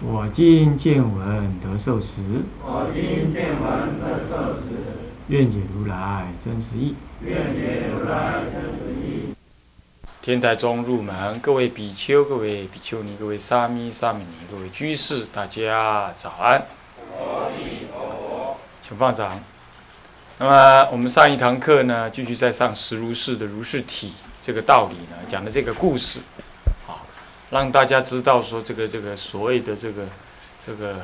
我今见闻得受持。我今见闻得受持。愿解如来真实义。愿解如来真实义。天台中入门，各位比丘、各位比丘尼、各位沙弥、沙弥尼、各位居士，大家早安。阿弥陀佛。请放掌。那么我们上一堂课呢，继续在上十如是的如是体这个道理呢，讲的这个故事。让大家知道说，这个这个所谓的这个这个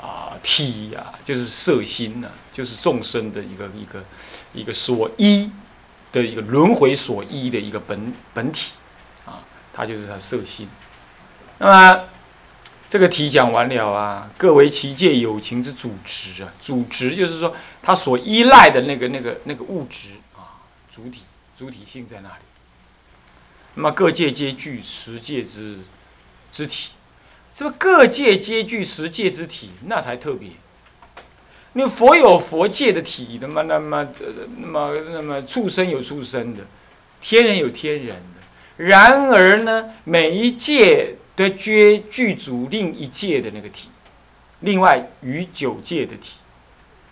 啊体呀，就是色心呐，就是众生的一个一个一个所依的一个轮回所依的一个本本体啊，它就是它色心。那么这个题讲完了啊，各为其界有情之主持啊，主持就是说它所依赖的那个那个那个物质啊，主体主体性在那里？那么各界皆具十界之之体，这个各界皆具十界之体，那才特别。那佛有佛界的体，那么那么那么那么畜生有畜生的，天人有天人的。然而呢，每一界都具具足另一界的那个体，另外与九界的体。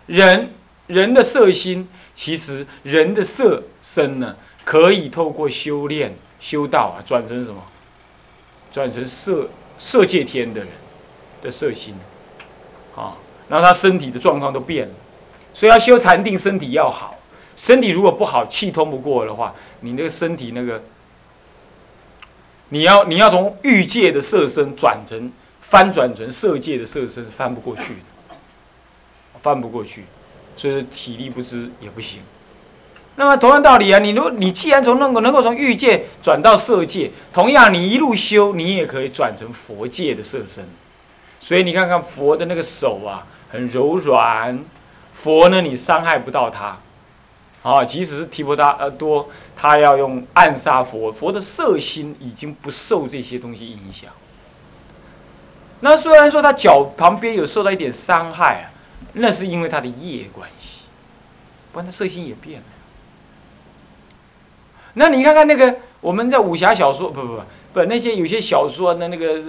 人人的色心，其实人的色身呢，可以透过修炼。修道啊，转成什么？转成色色界天的人的色心啊，然后他身体的状况都变了，所以要修禅定，身体要好。身体如果不好，气通不过的话，你那个身体那个，你要你要从欲界的色身转成翻转成色界的色身，翻不过去的，翻不过去，所以体力不支也不行。那么同样道理啊，你如你既然从能够能够从欲界转到色界，同样你一路修，你也可以转成佛界的色身。所以你看看佛的那个手啊，很柔软。佛呢，你伤害不到他。啊，即使是提婆达多，他要用暗杀佛，佛的色心已经不受这些东西影响。那虽然说他脚旁边有受到一点伤害啊，那是因为他的业关系，不然他色心也变了。那你看看那个我们在武侠小说，不不不不，那些有些小说，那那个《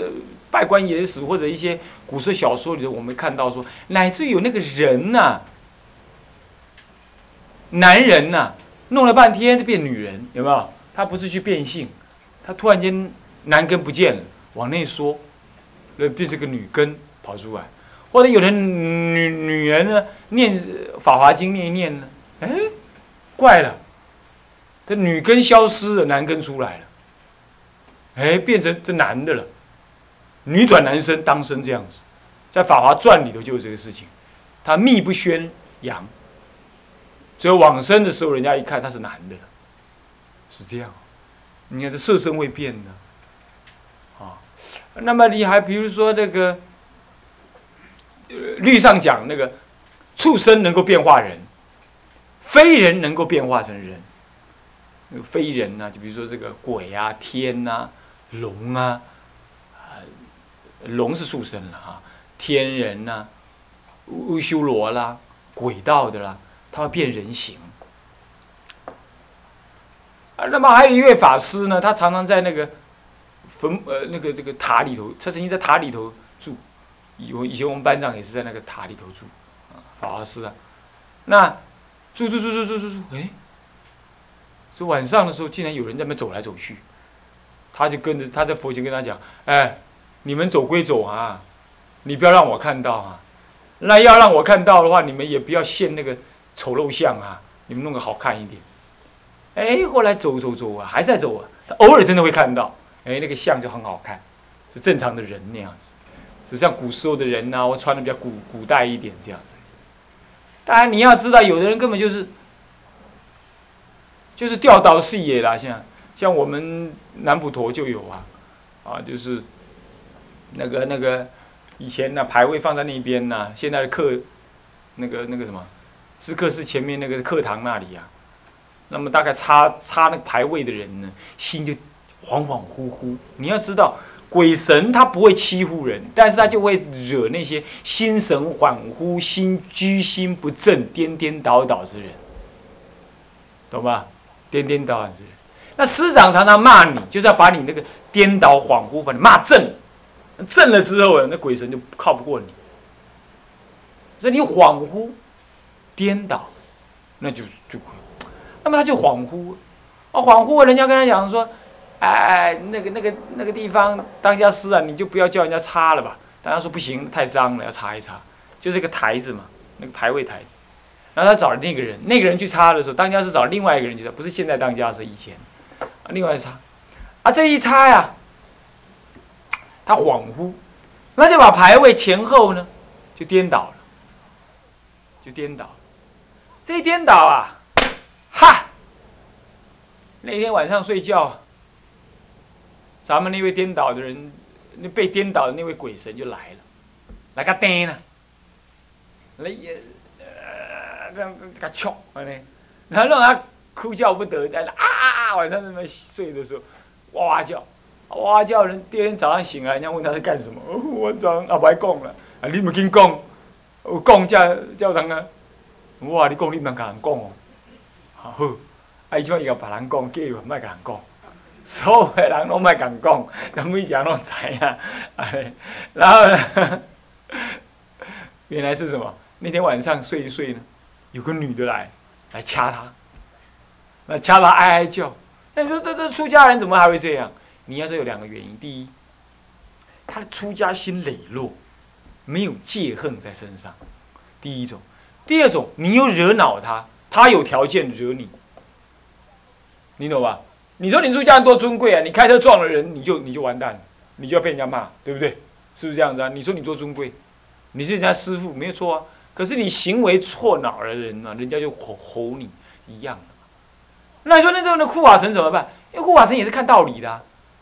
拜官野史》或者一些古色小说里头，我们看到说，乃至于有那个人呐，男人呐，弄了半天就变女人，有没有？他不是去变性，他突然间男根不见了，往内缩，那变成个女根跑出来，或者有的女女人呢，念《法华经》念一念呢，哎，怪了。这女根消失了，男根出来了，哎，变成这男的了，女转男生当生这样子，在《法华传》里头就有这个事情，他密不宣扬，所以往生的时候，人家一看他是男的，是这样，你看这色身会变的，啊，那么你还比如说那个，律上讲那个畜生能够变化人，非人能够变化成人。非人呐，就比如说这个鬼啊、天呐、龙啊，啊，龙是畜生了哈，天人呐、乌修罗啦、鬼道的啦，他会变人形。啊，那么还有一位法师呢，他常常在那个坟呃那个这个塔里头，他曾经在塔里头住，以以前我们班长也是在那个塔里头住，啊，法师啊，那住住住住住住住，哎。以晚上的时候，竟然有人在那走来走去，他就跟着他在佛前跟他讲：“哎，你们走归走啊，你不要让我看到啊。那要让我看到的话，你们也不要现那个丑陋相啊，你们弄个好看一点。”哎，后来走走走啊，还在走啊。他偶尔真的会看到，哎，那个相就很好看，是正常的人那样子，就像古时候的人呐，我穿的比较古古代一点这样子。当然你要知道，有的人根本就是。就是调刀视野啦，像像我们南普陀就有啊，啊，就是那个那个以前呢牌位放在那边呢，现在的课，那个那个什么，知客室前面那个课堂那里呀，那么大概插插那个牌位的人呢，心就恍恍惚惚。你要知道，鬼神他不会欺负人，但是他就会惹那些心神恍惚、心居心不正、颠颠倒倒之人，懂吧？颠颠倒倒是，那师长常常骂你，就是要把你那个颠倒恍惚把你骂正。正了之后啊，那鬼神就靠不过你。所以你恍惚、颠倒，那就就。那么他就恍惚，啊，恍惚，人家跟他讲说，哎哎，那个、那个、那个地方当家师啊，你就不要叫人家擦了吧。当家说不行，太脏了，要擦一擦。就这个台子嘛，那个排位台。然后他找了那个人，那个人去擦的时候，当家是找另外一个人去擦，不是现在当家是以前，啊，另外擦，啊，这一擦呀。他恍惚，那就把牌位前后呢，就颠倒了，就颠倒。这一颠倒啊，哈！那天晚上睡觉，咱们那位颠倒的人，那被颠倒的那位鬼神就来了，来个颠呢，来也这样子给他敲，然后让他哭叫不得，在那啊啊啊！晚上那么睡的时候，哇哇叫。哇！叫人第二天早上醒来，人家问他在干什么？我早上啊，不爱讲了。啊，你唔紧讲，有讲叫叫人啊。我话你讲，你唔甲人讲哦。好，啊，伊种伊甲别人讲，叫伊唔爱甲人讲。所有的人拢唔爱甲人讲，人每一人拢知啊。然后呢，原来是什么？那天晚上睡一睡呢，有个女的来，来掐他，那掐他哀哀叫。那你说这这出家人怎么还会这样？你要说有两个原因，第一，他的出家心磊落，没有戒恨在身上，第一种；第二种，你又惹恼他，他有条件惹你，你懂吧？你说你出家人多尊贵啊，你开车撞了人，你就你就完蛋了，你就要被人家骂，对不对？是不是这样子啊？你说你多尊贵，你是人家师傅没有错啊，可是你行为错恼了人呢，人家就吼吼你一样的。那你说那这样的护法神怎么办？因为护法神也是看道理的。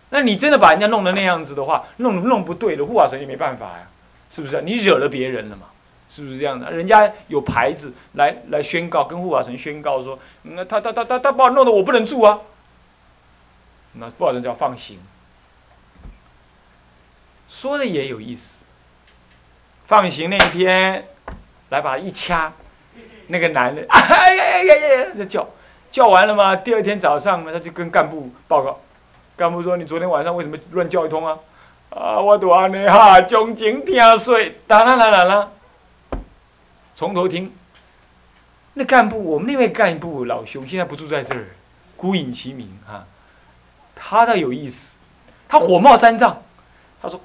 那你真的把人家弄得那样子的话，弄弄不对的，护法神也没办法呀，是不是？你惹了别人了嘛？是不是这样的？人家有牌子来来宣告，跟护法神宣告说，那他他他他他把我弄得我不能住啊。那护法神叫放行，说的也有意思。放行那一天，来把一掐，那个男的，哎呀呀呀呀，在叫，叫完了嘛，第二天早上呢，他就跟干部报告。干部说：“你昨天晚上为什么乱叫一通啊？”啊，我都安尼哈，从前听说，当然啦啦啦，从头听。那干部，我们那位干部老兄现在不住在这儿，孤影其名哈。他倒有意思，他火冒三丈，他说：“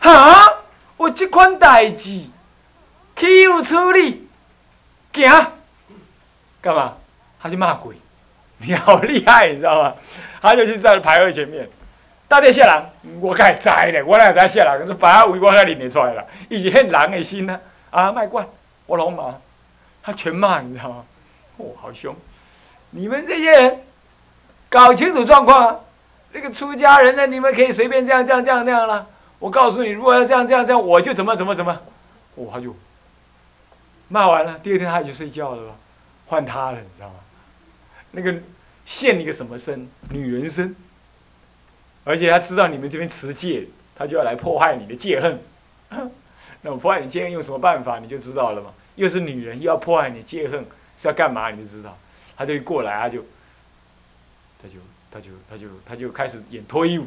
哈，我这款代志，岂有处理？行，干嘛？他就骂鬼。”你好厉害，你知道吗？他就去在牌位前面，大殿下人，我该知咧，我哪知下人？是把他围观他认得出来了，伊是很人的心呢。啊，卖怪，我老马，他全骂，你知道吗？哦，好凶！你们这些人，搞清楚状况啊！这个出家人呢，你们可以随便这样、这样、这样、那样了。我告诉你，如果要这样、这样、这样，我就怎么、怎么、怎么。哦，他就骂完了，第二天他就睡觉了？换他了，你知道吗？那个现一个什么身？女人身，而且他知道你们这边持戒，他就要来破坏你的戒恨。那我破坏你戒恨用什么办法？你就知道了嘛。又是女人，又要破坏你戒恨，是要干嘛？你就知道。他就过来，他就，他就，他就，他就，他就开始演脱衣舞。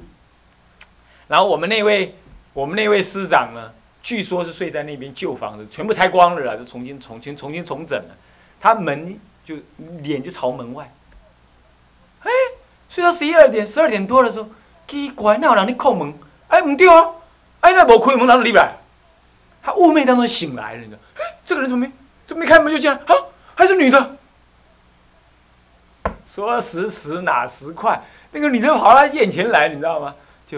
然后我们那位，我们那位师长呢，据说是睡在那边旧房子，全部拆光了啦，就重新、重新、重新重整了。他门。就脸就朝门外，哎，睡到十一二点、十二点多的时候，奇怪，哪有人在叩门？哎，唔对啊，哎，那无开门，哪里来？他雾昧当中醒来了，你知道？哎，这个人怎么没？怎么没开门就进来？啊，还是女的？说时迟，哪时快，那个女的跑到他眼前来，你知道吗？就，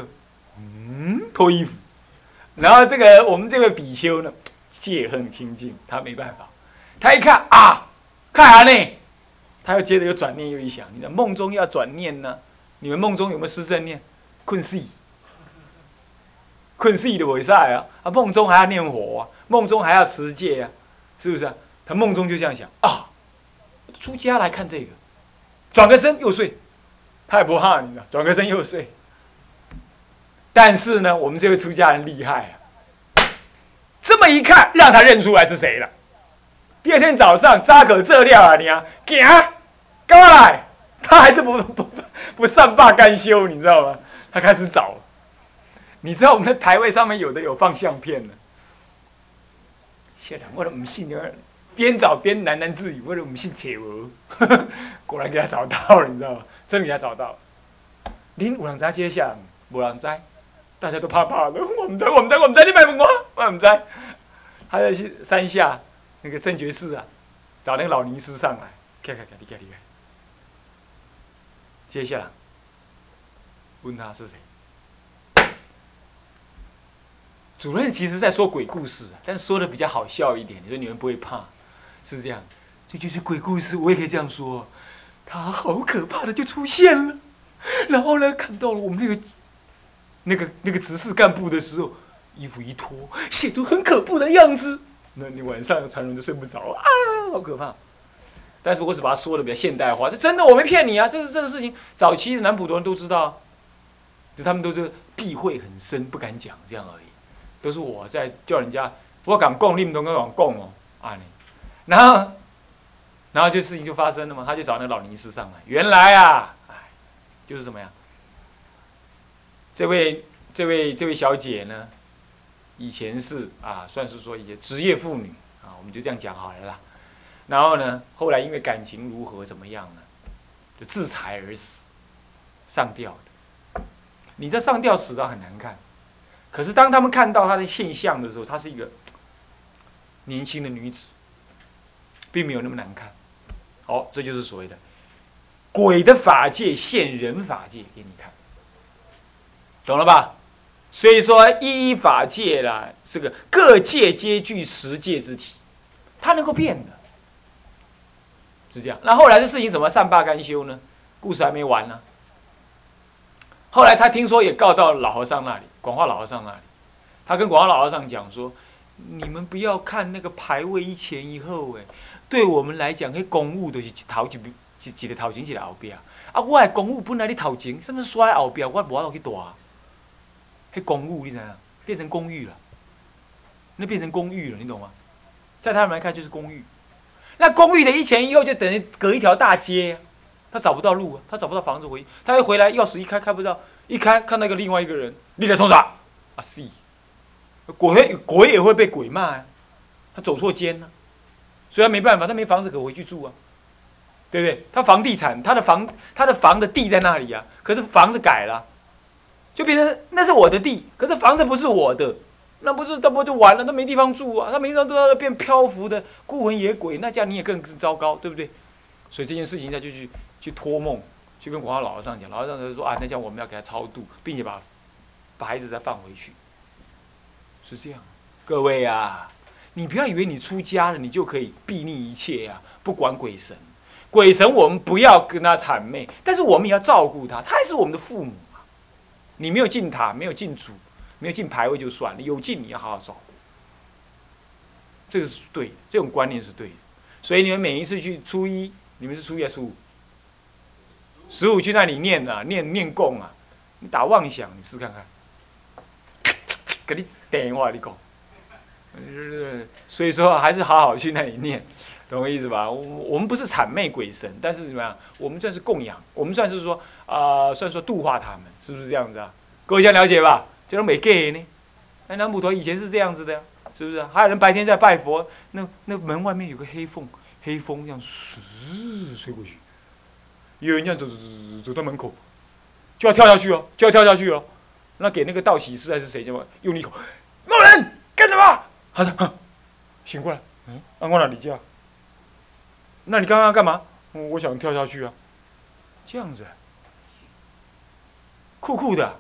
嗯，脱衣服。然后这个我们这位比丘呢，戒恨清净，他没办法，他一看啊。看啥呢？他又接着又转念又一想，你的梦中要转念呢？你们梦中有没有失正念？困死！困死的为赛啊！啊，梦中还要念佛啊，梦中还要持戒啊，是不是啊？他梦中就这样想啊，出家来看这个，转个身又睡，他也不怕你了，转个身又睡。但是呢，我们这位出家人厉害啊，这么一看，让他认出来是谁了。第二天早上，扎可这料啊，你啊，行，干嘛来？他还是不不不善罢甘休，你知道吗？他开始找。你知道我们的台位上面有的有放相片的。谢了，我都唔信的，边找边喃喃自语，我都唔信邪魔。果然给他找到了，你知道吗？真给他找到了。您有人知接下，无人知。大家都怕怕的，我们在，我们在，我们在，你买不我，我们在。他在去山下那个正觉寺啊，找那个老尼师上来，开开开，离开离开。接下来问他是谁？主任其实在说鬼故事，但说的比较好笑一点，你说你们不会怕，是这样。这就是鬼故事，我也可以这样说。他好可怕的就出现了，然后呢，看到了我们那个。那个那个执事干部的时候，衣服一脱，显出很可怖的样子。那你晚上传人都睡不着啊，好可怕。但是我只把它说的比较现代化，这真的，我没骗你啊。这个这个事情，早期的南普陀人都知道，就他们都是避讳很深，不敢讲这样而已。都是我在叫人家，我敢供，你们都敢供哦，啊然后，然后这事情就发生了嘛，他就找那个老尼师上来。原来啊，哎，就是什么呀？这位这位这位小姐呢，以前是啊，算是说一些职业妇女啊，我们就这样讲好了啦。然后呢，后来因为感情如何怎么样呢，就自裁而死，上吊的。你这上吊死的很难看，可是当他们看到她的现象的时候，她是一个年轻的女子，并没有那么难看。好，这就是所谓的鬼的法界现人法界给你看。懂了吧？所以说，依法界啦，这个各界皆具实界之体，它能够变的，是这样。那后来的事情怎么善罢甘休呢？故事还没完呢。后来他听说也告到老和尚那里，广化老和尚那里，他跟广化老和尚讲说：“你们不要看那个牌位一前一后，哎，对我们来讲，那公务都是一头一一一个头前一个后边。啊，我的公务本来你头前，什么刷后边，我无法度去大。”公寓，你怎样？变成公寓了，那变成公寓了，你懂吗？在他们来看就是公寓，那公寓的一前一后就等于隔一条大街，他找不到路，他找不到房子回，他一回来钥匙一开开不到，一开看到一个另外一个人，你在冲啥？啊是，鬼鬼也会被鬼骂啊，他走错间了，所以他没办法，他没房子可回去住啊，对不对？他房地产，他的房他的房的地在那里啊，可是房子改了。就变成那是我的地，可是房子不是我的，那不是他不就完了？他没地方住啊，他没地方住，他变漂浮的孤魂野鬼，那这样你也更是糟糕，对不对？所以这件事情他就去去托梦，去跟广化老和尚讲，老和尚就说啊，那讲我们要给他超度，并且把把孩子再放回去，是这样。各位啊，你不要以为你出家了，你就可以避逆一切呀，不管鬼神，鬼神我们不要跟他谄媚，但是我们也要照顾他，他也是我们的父母。你没有进塔，没有进主，没有进排位就算了，有进你要好好找。这个是对，这种观念是对的。所以你们每一次去初一，你们是初一还是初五？十五去那里念啊，念念供啊，你打妄想，你试看看。给你电话你讲，所以说还是好好去那里念，懂我意思吧？我我们不是谄媚鬼神，但是怎么样？我们算是供养，我们算是说啊，算说度化他们。是不是这样子啊？各位先了解吧，这种没 gay 呢。那南普陀以前是这样子的呀，是不是？还有人白天在拜佛，那那门外面有个黑缝，黑风这样嘶吹过去，有人这样走走走走到门口，就要跳下去哦，就要跳下去哦。那给那个道喜师还是谁？叫用力口，某人干什么？好的，醒过来。嗯，安过哪里叫？那你刚刚要干嘛？我想跳下去啊。这样子。酷酷的，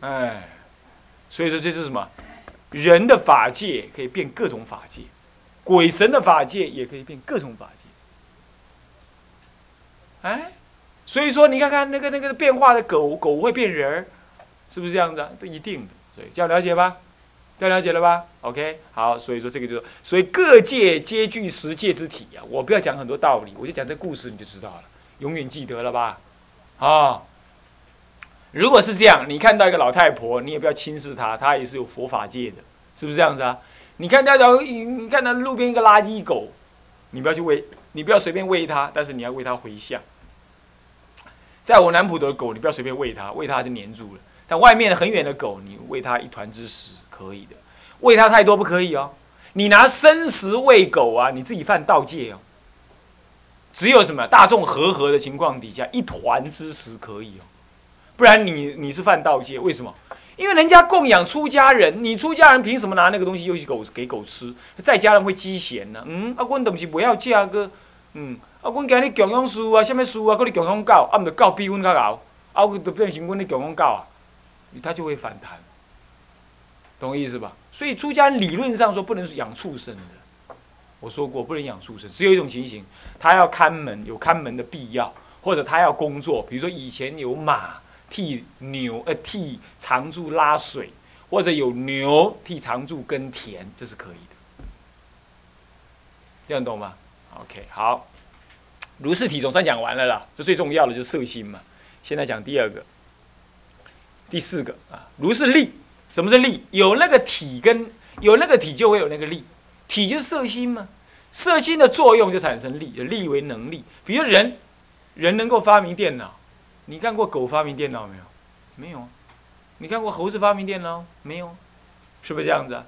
哎，所以说这是什么？人的法界可以变各种法界，鬼神的法界也可以变各种法界。哎，所以说你看看那个那个变化的狗狗会变人儿，是不是这样子啊？这一定的，所以这样了解吧？这样了解了吧？OK，好，所以说这个就，所以各界皆具十界之体啊。我不要讲很多道理，我就讲这故事你就知道了，永远记得了吧？啊，如果是这样，你看到一个老太婆，你也不要轻视她，她也是有佛法界的，是不是这样子啊？你看那条，你看那路边一个垃圾狗，你不要去喂，你不要随便喂它，但是你要喂它回向。在我南普的狗，你不要随便喂它，喂它就黏住了。但外面很远的狗，你喂它一团之食可以的，喂它太多不可以哦。你拿生食喂狗啊，你自己犯盗戒哦。只有什么大众和合的情况底下，一团之食可以哦，不然你你是犯盗戒。为什么？因为人家供养出家人，你出家人凭什么拿那个东西又去狗给狗吃？在家人会积嫌呢？嗯，啊，阮都不是不要价个，嗯，啊，阮今日供养书啊，什么书啊，搁你供养狗，啊，毋着狗比阮较敖，啊，就变成阮咧供养狗啊，他就会反弹，懂我意思吧？所以出家人理论上说不能养畜生的，我说过不能养畜生，只有一种情形，他要看门，有看门的必要，或者他要工作，比如说以前有马。替牛呃替常住拉水，或者有牛替常住耕田，这是可以的，这样懂吗？OK，好，如是体总算讲完了啦，这最重要的就是色心嘛。现在讲第二个，第四个啊，如是力，什么是力？有那个体跟有那个体就会有那个力，体就是色心嘛，色心的作用就产生力，力为能力。比如人，人能够发明电脑。你看过狗发明电脑没有？没有。你看过猴子发明电脑没有？是不是这样子啊？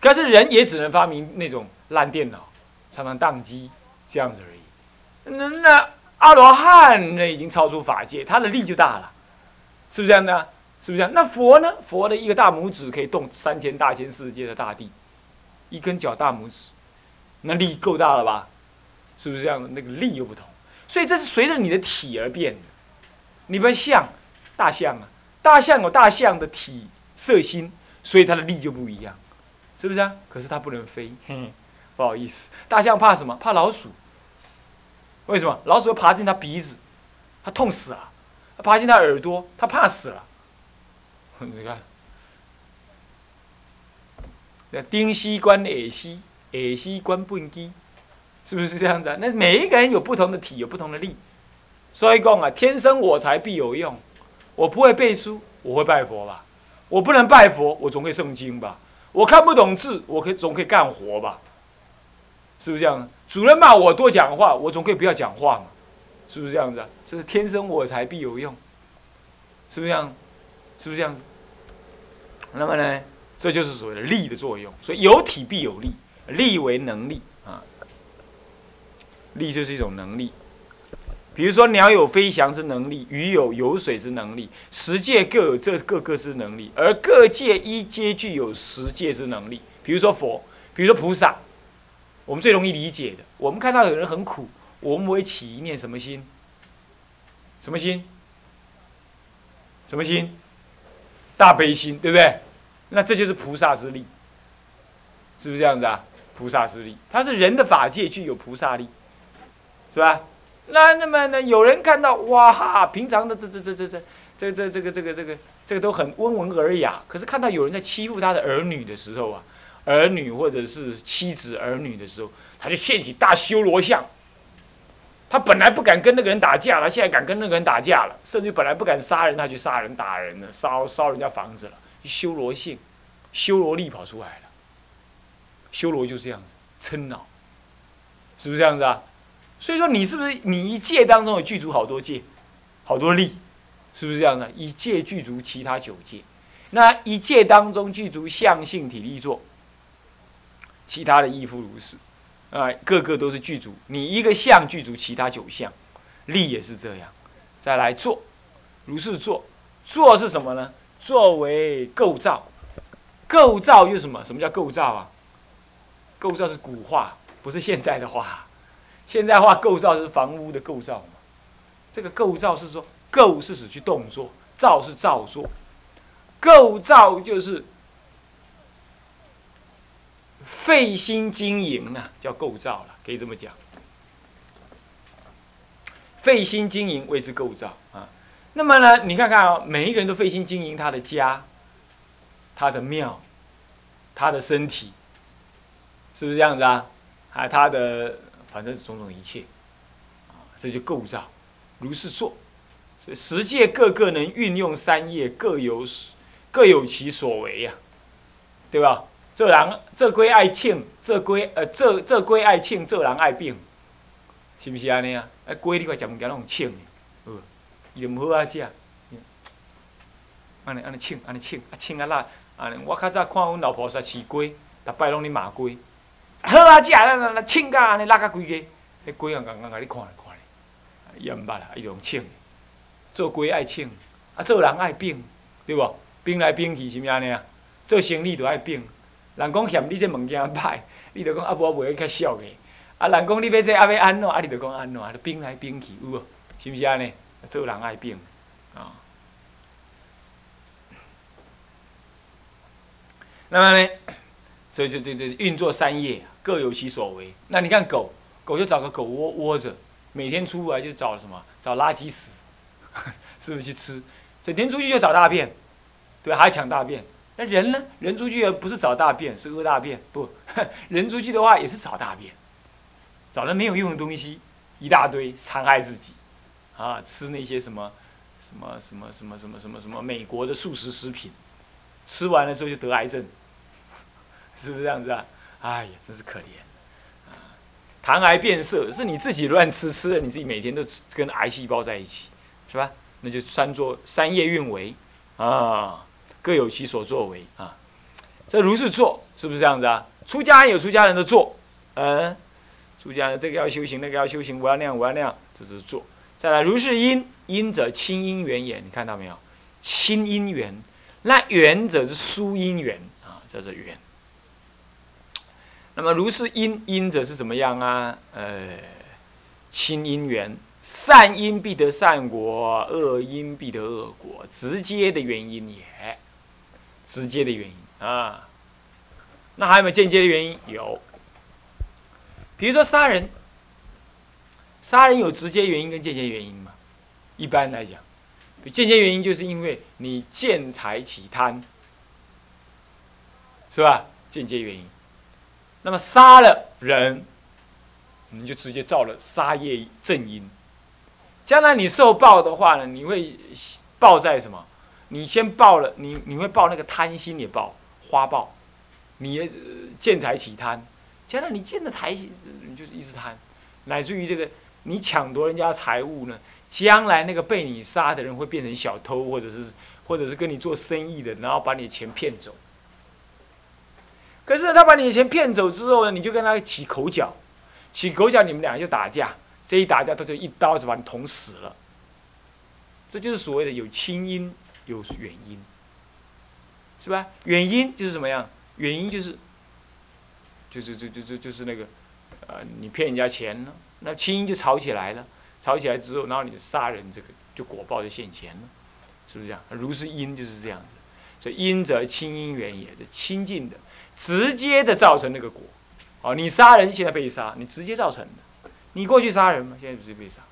可是人也只能发明那种烂电脑，常常宕机这样子而已。那那阿罗汉那已经超出法界，他的力就大了，是不是这样的？是不是这样？那佛呢？佛的一个大拇指可以动三千大千世界的大地，一根脚大拇指，那力够大了吧？是不是这样的？那个力又不同，所以这是随着你的体而变的。你们像大象啊，大象有大象的体色心，所以它的力就不一样，是不是啊？可是它不能飞，不好意思，大象怕什么？怕老鼠。为什么？老鼠会爬进它鼻子，它痛死了；爬进它耳朵，它怕死了。你看，那丁西关耳西，耳西关笨鸡，是不是这样子啊？那每一个人有不同的体，有不同的力。所以讲啊，天生我材必有用。我不会背书，我会拜佛吧？我不能拜佛，我总会诵经吧？我看不懂字，我可以总可以干活吧？是不是这样？主任骂我多讲话，我总可以不要讲话嘛？是不是这样子啊？这是天生我材必有用，是不是这样？是不是这样？那么呢，这就是所谓的力的作用。所以有体必有力，力为能力啊，力就是一种能力。比如说，鸟有飞翔之能力，鱼有游水之能力，十界各有这各个之能力，而各界一皆具有十界之能力。比如说佛，比如说菩萨，我们最容易理解的，我们看到有人很苦，我们会起一念什么心？什么心？什么心？大悲心，对不对？那这就是菩萨之力，是不是这样子啊？菩萨之力，它是人的法界具有菩萨力，是吧？那那么呢？有人看到哇哈，平常的这这这这这这这这个这个这个这个都很温文尔雅，可是看到有人在欺负他的儿女的时候啊，儿女或者是妻子儿女的时候，他就现起大修罗相。他本来不敢跟那个人打架了，现在敢跟那个人打架了，甚至本来不敢杀人，他去杀人打人了，烧烧人家房子了，修罗性，修罗力跑出来了。修罗就是这样子，嗔恼，是不是这样子啊？所以说，你是不是你一界当中有具足好多界，好多力，是不是这样的？一界具足其他九界，那一界当中具足相性体力作，其他的亦复如是，啊，个个都是具足。你一个相具足其他九相，力也是这样。再来做，如是做，做是什么呢？作为构造，构造又什么？什么叫构造啊？构造是古话，不是现在的话。现在话构造是房屋的构造嘛？这个构造是说构是指去动作，造是造作，构造就是费心经营啊，叫构造了，可以这么讲。费心经营谓之构造啊。那么呢，你看看啊，每一个人都费心经营他的家、他的庙、他的身体，是不是这样子啊？啊，他的反正种种一切，啊，这就构造，如是做。所以十界各个能运用三业，各有各有其所为呀，对吧？这人这归爱庆，这归呃这这归爱庆，这人爱病，是不是安尼啊？啊，龟你快食物件拢庆的，哦，伊就毋好啊食。安尼安尼庆，安尼庆，啊庆啊啦，安尼我较早看阮老婆煞饲龟，逐摆拢咧骂龟。好啊食，咱咱咱庆甲安尼拉甲规个，迄龟啊，刚刚甲你看咧看咧，伊也毋捌啦，伊就用庆。做龟爱庆，啊做人爱并，对无？并来并去是毋是安尼啊？做生意就爱并。人讲嫌你这物件歹，你就讲啊无卖较俗个。啊，人讲你要这啊要安怎？啊，你就讲安怎？啊就并来并去，有无？是毋是安尼？做人爱并，啊。那么呢？所以就就就运作三业，各有其所为。那你看狗，狗就找个狗窝窝着，每天出来就找什么？找垃圾屎，是不是去吃？整天出去就找大便，对，还抢大便。那人呢？人出去不是找大便，是屙大便。不，人出去的话也是找大便，找了没有用的东西，一大堆，残害自己，啊，吃那些什么，什么什么什么什么什么什么美国的素食食品，吃完了之后就得癌症，是不是这样子啊？哎呀，真是可怜，啊，糖癌变色是你自己乱吃，吃了你自己每天都跟癌细胞在一起，是吧？那就三作三业运为，啊。各有其所作为啊，这如是做，是不是这样子啊？出家有出家人的做，嗯，出家人这个要修行，那个要修行，我要那样，我要那样，这是做。再来，如是因，因者亲因缘也，你看到没有？亲因缘，那缘者是疏因缘啊，叫做缘。那么如是因，因者是怎么样啊？呃，亲因缘，善因必得善果，恶因必得恶果，直接的原因也。直接的原因啊，那还有没有间接的原因？有，比如说杀人，杀人有直接原因跟间接原因嘛？一般来讲，间接原因就是因为你见财起贪，是吧？间接原因。那么杀了人，你就直接造了杀业正因，将来你受报的话呢，你会报在什么？你先报了，你你会报那个贪心也报花报，你也见财起贪，将来你见了财，你就是一直贪，乃至于这个你抢夺人家财物呢，将来那个被你杀的人会变成小偷，或者是或者是跟你做生意的，然后把你的钱骗走。可是他把你的钱骗走之后呢，你就跟他起口角，起口角，你们两个就打架，这一打架他就一刀就把你捅死了。这就是所谓的有亲因。有远因，是吧？远因就是什么样？原因就是，就是就就就就是那个，呃，你骗人家钱了，那亲因就吵起来了，吵起来之后，然后你杀人，这个就果报就现前了，是不是这样？如是因就是这样子，所以因则亲因缘也，是亲近的，直接的造成那个果。哦，你杀人现在被杀，你直接造成的，你过去杀人吗？现在不是被杀。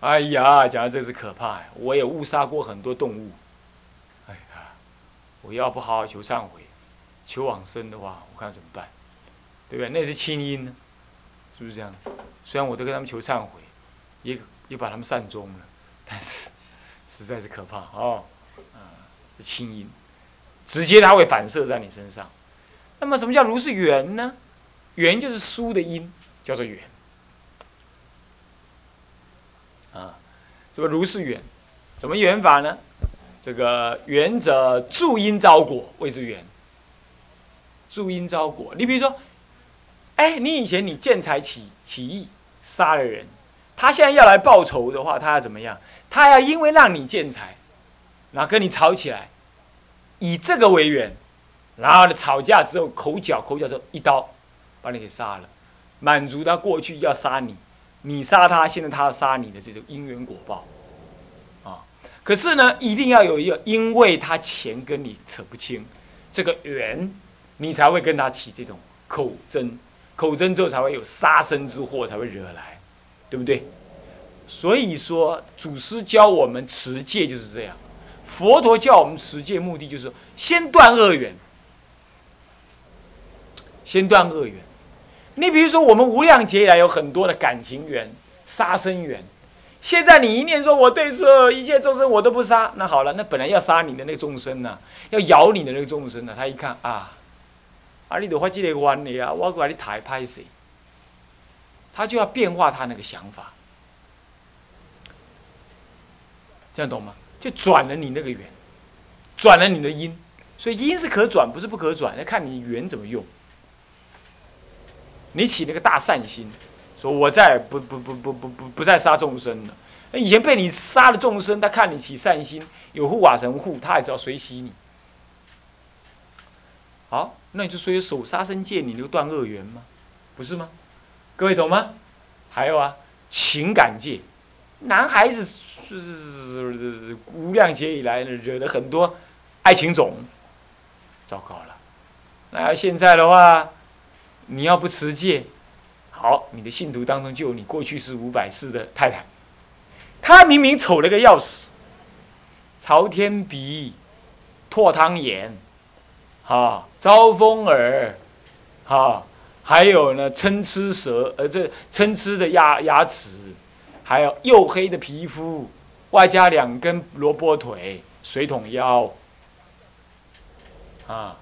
哎呀，讲的这是可怕呀！我也误杀过很多动物。哎呀，我要不好好求忏悔、求往生的话，我看怎么办？对不对？那是亲因呢，是不是这样？虽然我都跟他们求忏悔，也也把他们善终了，但是实在是可怕哦。啊，亲因，直接它会反射在你身上。那么什么叫如是缘呢？缘就是疏的因，叫做缘。啊，这个如是缘，什么缘法呢？这个缘者助因招果，谓之缘。助因招果，你比如说，哎，你以前你见财起起义，杀了人，他现在要来报仇的话，他要怎么样？他要因为让你见财，然后跟你吵起来，以这个为缘，然后呢吵架之后口角口角之后一刀把你给杀了，满足他过去要杀你。你杀他，现在他要杀你的这种因缘果报，啊，可是呢，一定要有一个，因为他钱跟你扯不清，这个缘，你才会跟他起这种口争，口争之后才会有杀身之祸才会惹来，对不对？所以说，祖师教我们持戒就是这样。佛陀教我们持戒，目的就是先断恶缘，先断恶缘。你比如说，我们无量劫以来有很多的感情缘、杀生缘。现在你一念说，我对这一切众生我都不杀，那好了，那本来要杀你的那个众生呢，要咬你的那个众生呢，他一看啊，啊，你都发这个冤的啊，我把你抬拍谁？他就要变化他那个想法，这样懂吗？就转了你那个缘，转了你的因，所以因是可转，不是不可转，要看你缘怎么用。你起那个大善心，说我再不不不不不不不再杀众生了。那以前被你杀了众生，他看你起善心，有护法神护，他也知道随喜你。好，那你就说守杀生戒，你就断恶缘吗？不是吗？各位懂吗？还有啊，情感界，男孩子是无量劫以来惹了很多爱情种，糟糕了。那现在的话，你要不持戒，好，你的信徒当中就有你过去是五百世的太太，她明明丑了个要死，朝天鼻，唾汤眼，哈，招风耳，哈。还有呢，参差舌，呃，这参差的牙牙齿，还有黝黑的皮肤，外加两根萝卜腿、水桶腰，啊，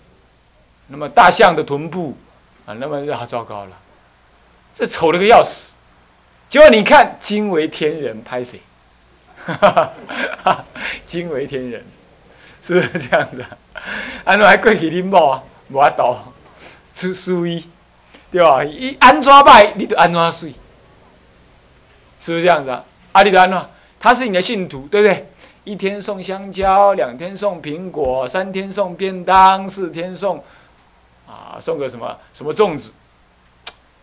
那么大象的臀部，啊，那么就好糟糕了，这丑了个要死。结果你看，惊为天人，拍谁？惊为天人，是不是这样子啊？安怎还过去恁某啊？无法度，出输伊。对吧？一安怎拜，你就安怎睡，是不是这样子啊？阿里的安怎？他是你的信徒，对不对？一天送香蕉，两天送苹果，三天送便当，四天送啊，送个什么什么粽子？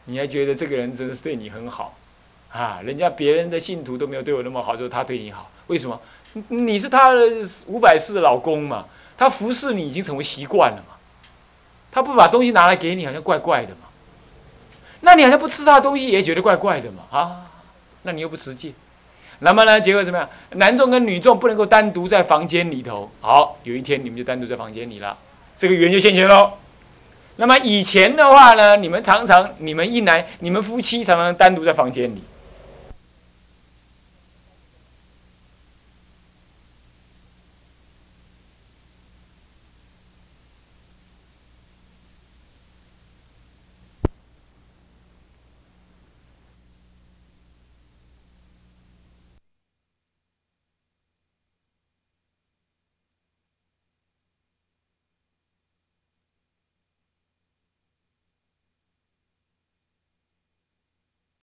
你还觉得这个人真的是对你很好啊？人家别人的信徒都没有对我那么好，就是他对你好，为什么？你是他五百世的老公嘛？他服侍你已经成为习惯了嘛？他不把东西拿来给你，好像怪怪的嘛？那你好像不吃他的东西也觉得怪怪的嘛啊？那你又不实际，那么呢？结果怎么样？男众跟女众不能够单独在房间里头。好，有一天你们就单独在房间里了，这个缘就现前喽。那么以前的话呢，你们常常你们一男你们夫妻常常单独在房间里，